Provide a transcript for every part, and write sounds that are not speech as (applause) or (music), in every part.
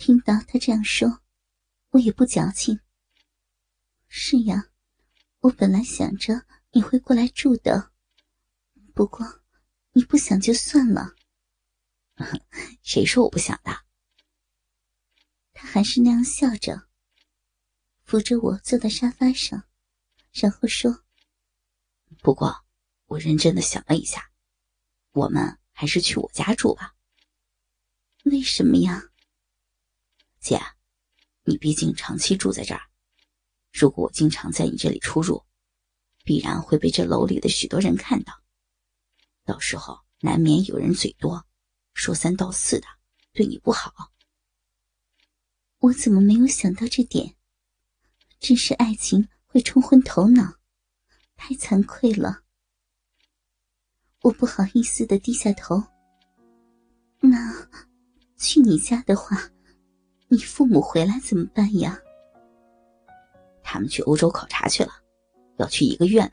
听到他这样说，我也不矫情。是呀，我本来想着你会过来住的，不过你不想就算了。(laughs) 谁说我不想的？他还是那样笑着，扶着我坐到沙发上，然后说：“不过，我认真的想了一下，我们还是去我家住吧。为什么呀？姐，你毕竟长期住在这儿，如果我经常在你这里出入，必然会被这楼里的许多人看到，到时候难免有人嘴多。”说三道四的，对你不好。我怎么没有想到这点？真是爱情会冲昏头脑，太惭愧了。我不好意思的低下头。那去你家的话，你父母回来怎么办呀？他们去欧洲考察去了，要去一个月呢，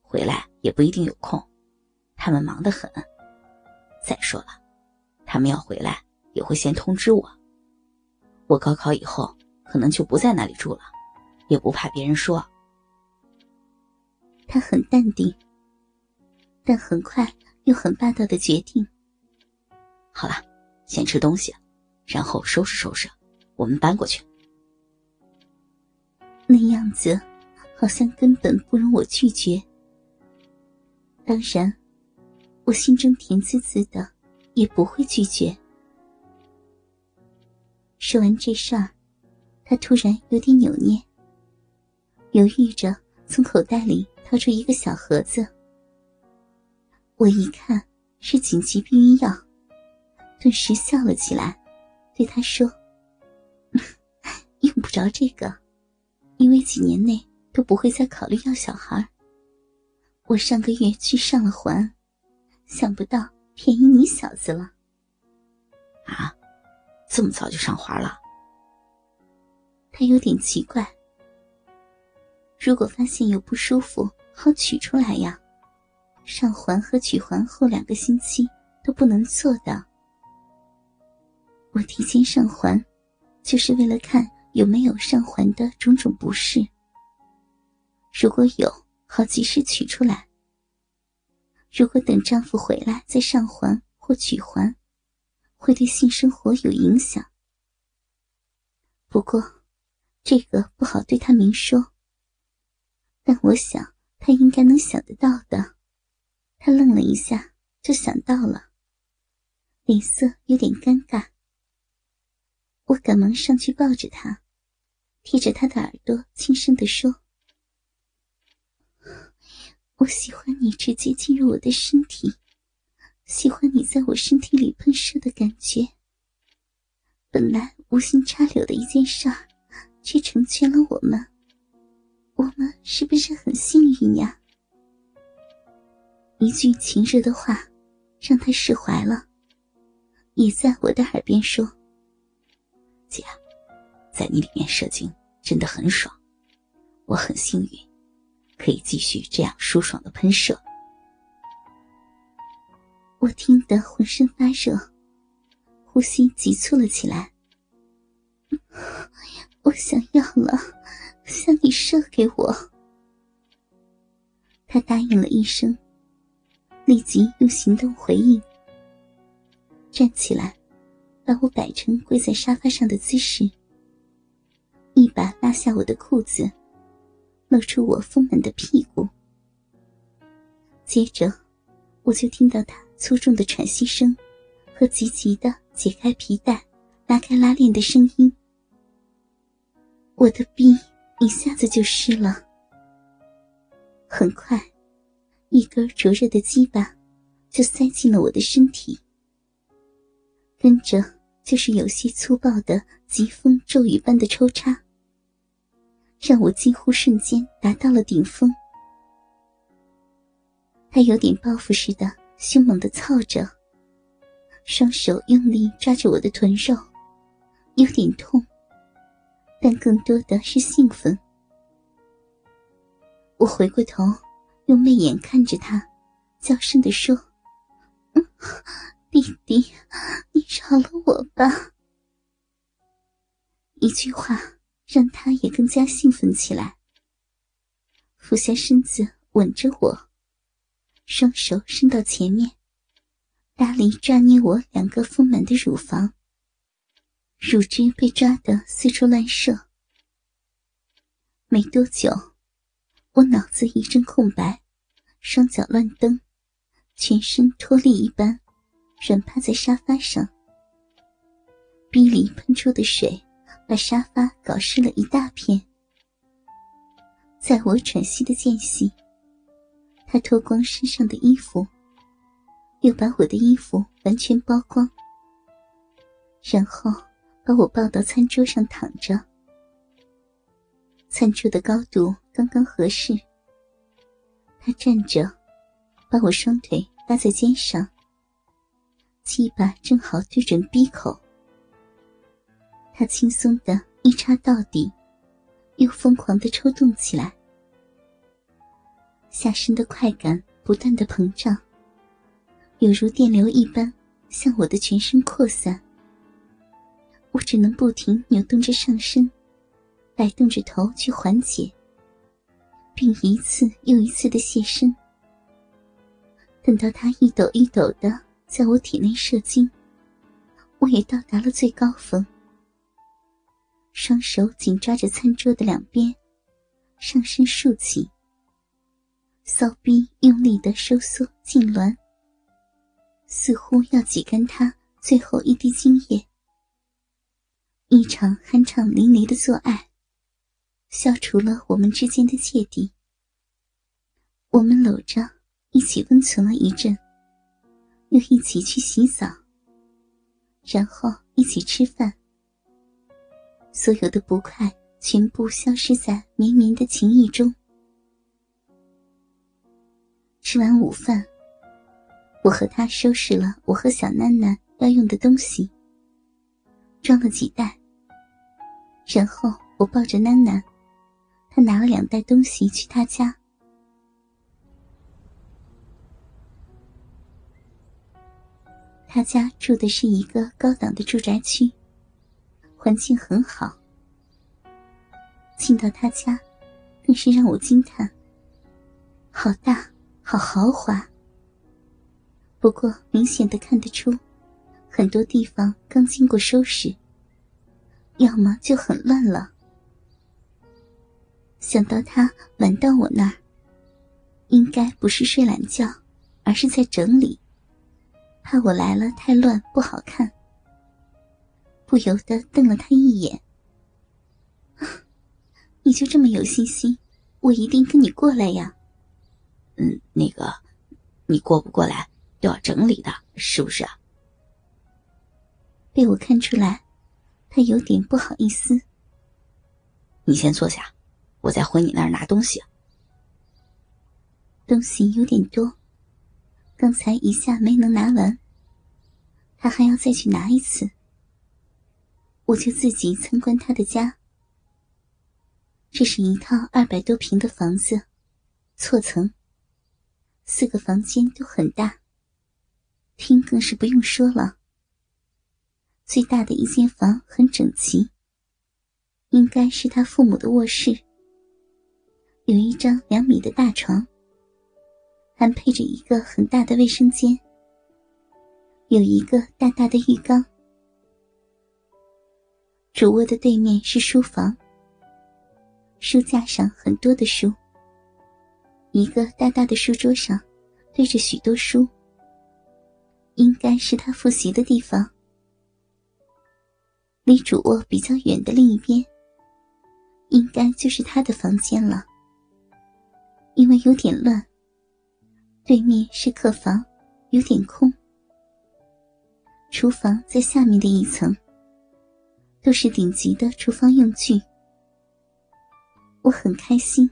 回来也不一定有空，他们忙得很。再说了。他们要回来，也会先通知我。我高考以后可能就不在那里住了，也不怕别人说。他很淡定，但很快又很霸道的决定。好了，先吃东西，然后收拾收拾，我们搬过去。那样子，好像根本不容我拒绝。当然，我心中甜滋滋的。也不会拒绝。说完这事儿，他突然有点扭捏，犹豫着从口袋里掏出一个小盒子。我一看是紧急避孕药，顿时笑了起来，对他说：“ (laughs) 用不着这个，因为几年内都不会再考虑要小孩。我上个月去上了环，想不到。”便宜你小子了，啊！这么早就上环了？他有点奇怪。如果发现有不舒服，好取出来呀。上环和取环后两个星期都不能做的。我提前上环，就是为了看有没有上环的种种不适。如果有，好及时取出来。如果等丈夫回来再上环或取环，会对性生活有影响。不过，这个不好对他明说。但我想他应该能想得到的。他愣了一下，就想到了，脸色有点尴尬。我赶忙上去抱着他，贴着他的耳朵轻声地说。我喜欢你直接进入我的身体，喜欢你在我身体里喷射的感觉。本来无心插柳的一件事儿，却成全了我们。我们是不是很幸运呀？一句情热的话，让他释怀了，也在我的耳边说：“姐，在你里面射精真的很爽，我很幸运。”可以继续这样舒爽的喷射，我听得浑身发热，呼吸急促了起来。我想要了，向你射给我。他答应了一声，立即用行动回应，站起来，把我摆成跪在沙发上的姿势，一把拉下我的裤子。露出我丰满的屁股，接着我就听到他粗重的喘息声和急急的解开皮带、拉开拉链的声音。我的臂一下子就湿了。很快，一根灼热的鸡巴就塞进了我的身体，跟着就是有些粗暴的疾风骤雨般的抽插。让我几乎瞬间达到了顶峰。他有点报复似的，凶猛的操着，双手用力抓着我的臀肉，有点痛，但更多的是兴奋。我回过头，用媚眼看着他，娇声的说：“嗯弟弟，你饶了我吧。”一句话让他也更加兴奋起来，俯下身子吻着我，双手伸到前面，大力抓捏我两个丰满的乳房，乳汁被抓得四处乱射。没多久，我脑子一阵空白，双脚乱蹬，全身脱力一般，软趴在沙发上。逼里喷出的水把沙发搞湿了一大片。在我喘息的间隙，他脱光身上的衣服，又把我的衣服完全剥光，然后把我抱到餐桌上躺着。餐桌的高度刚刚合适，他站着，把我双腿搭在肩上，鸡巴正好对准鼻口。他轻松的一插到底，又疯狂的抽动起来，下身的快感不断的膨胀，有如电流一般向我的全身扩散。我只能不停扭动着上身。摆动着头去缓解，并一次又一次的泄身。等到他一抖一抖的在我体内射精，我也到达了最高峰。双手紧抓着餐桌的两边，上身竖起，骚逼用力的收缩痉挛，似乎要挤干他最后一滴精液。一场酣畅淋漓的做爱。消除了我们之间的芥蒂。我们搂着一起温存了一阵，又一起去洗澡，然后一起吃饭。所有的不快全部消失在绵绵的情意中。吃完午饭，我和他收拾了我和小囡囡要用的东西，装了几袋，然后我抱着囡囡。他拿了两袋东西去他家。他家住的是一个高档的住宅区，环境很好。进到他家，更是让我惊叹：好大，好豪华。不过明显的看得出，很多地方刚经过收拾，要么就很乱了。想到他晚到我那儿，应该不是睡懒觉，而是在整理，怕我来了太乱不好看，不由得瞪了他一眼。(laughs) 你就这么有信心？我一定跟你过来呀。嗯，那个，你过不过来都要整理的，是不是啊？被我看出来，他有点不好意思。你先坐下。我再回你那儿拿东西。东西有点多，刚才一下没能拿完，他还要再去拿一次。我就自己参观他的家。这是一套二百多平的房子，错层，四个房间都很大，厅更是不用说了。最大的一间房很整齐，应该是他父母的卧室。有一张两米的大床，还配着一个很大的卫生间，有一个大大的浴缸。主卧的对面是书房，书架上很多的书，一个大大的书桌上堆着许多书，应该是他复习的地方。离主卧比较远的另一边，应该就是他的房间了。因为有点乱，对面是客房，有点空。厨房在下面的一层，都是顶级的厨房用具。我很开心，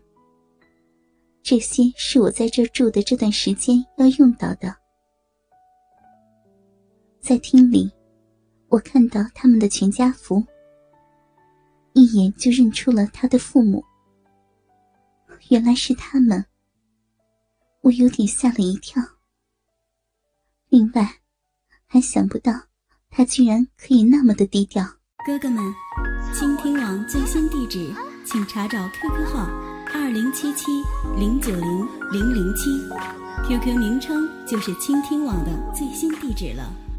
这些是我在这住的这段时间要用到的。在厅里，我看到他们的全家福，一眼就认出了他的父母。原来是他们，我有点吓了一跳。另外，还想不到他居然可以那么的低调。哥哥们，倾听网最新地址，请查找 QQ 号二零七七零九零零零七，QQ 名称就是倾听网的最新地址了。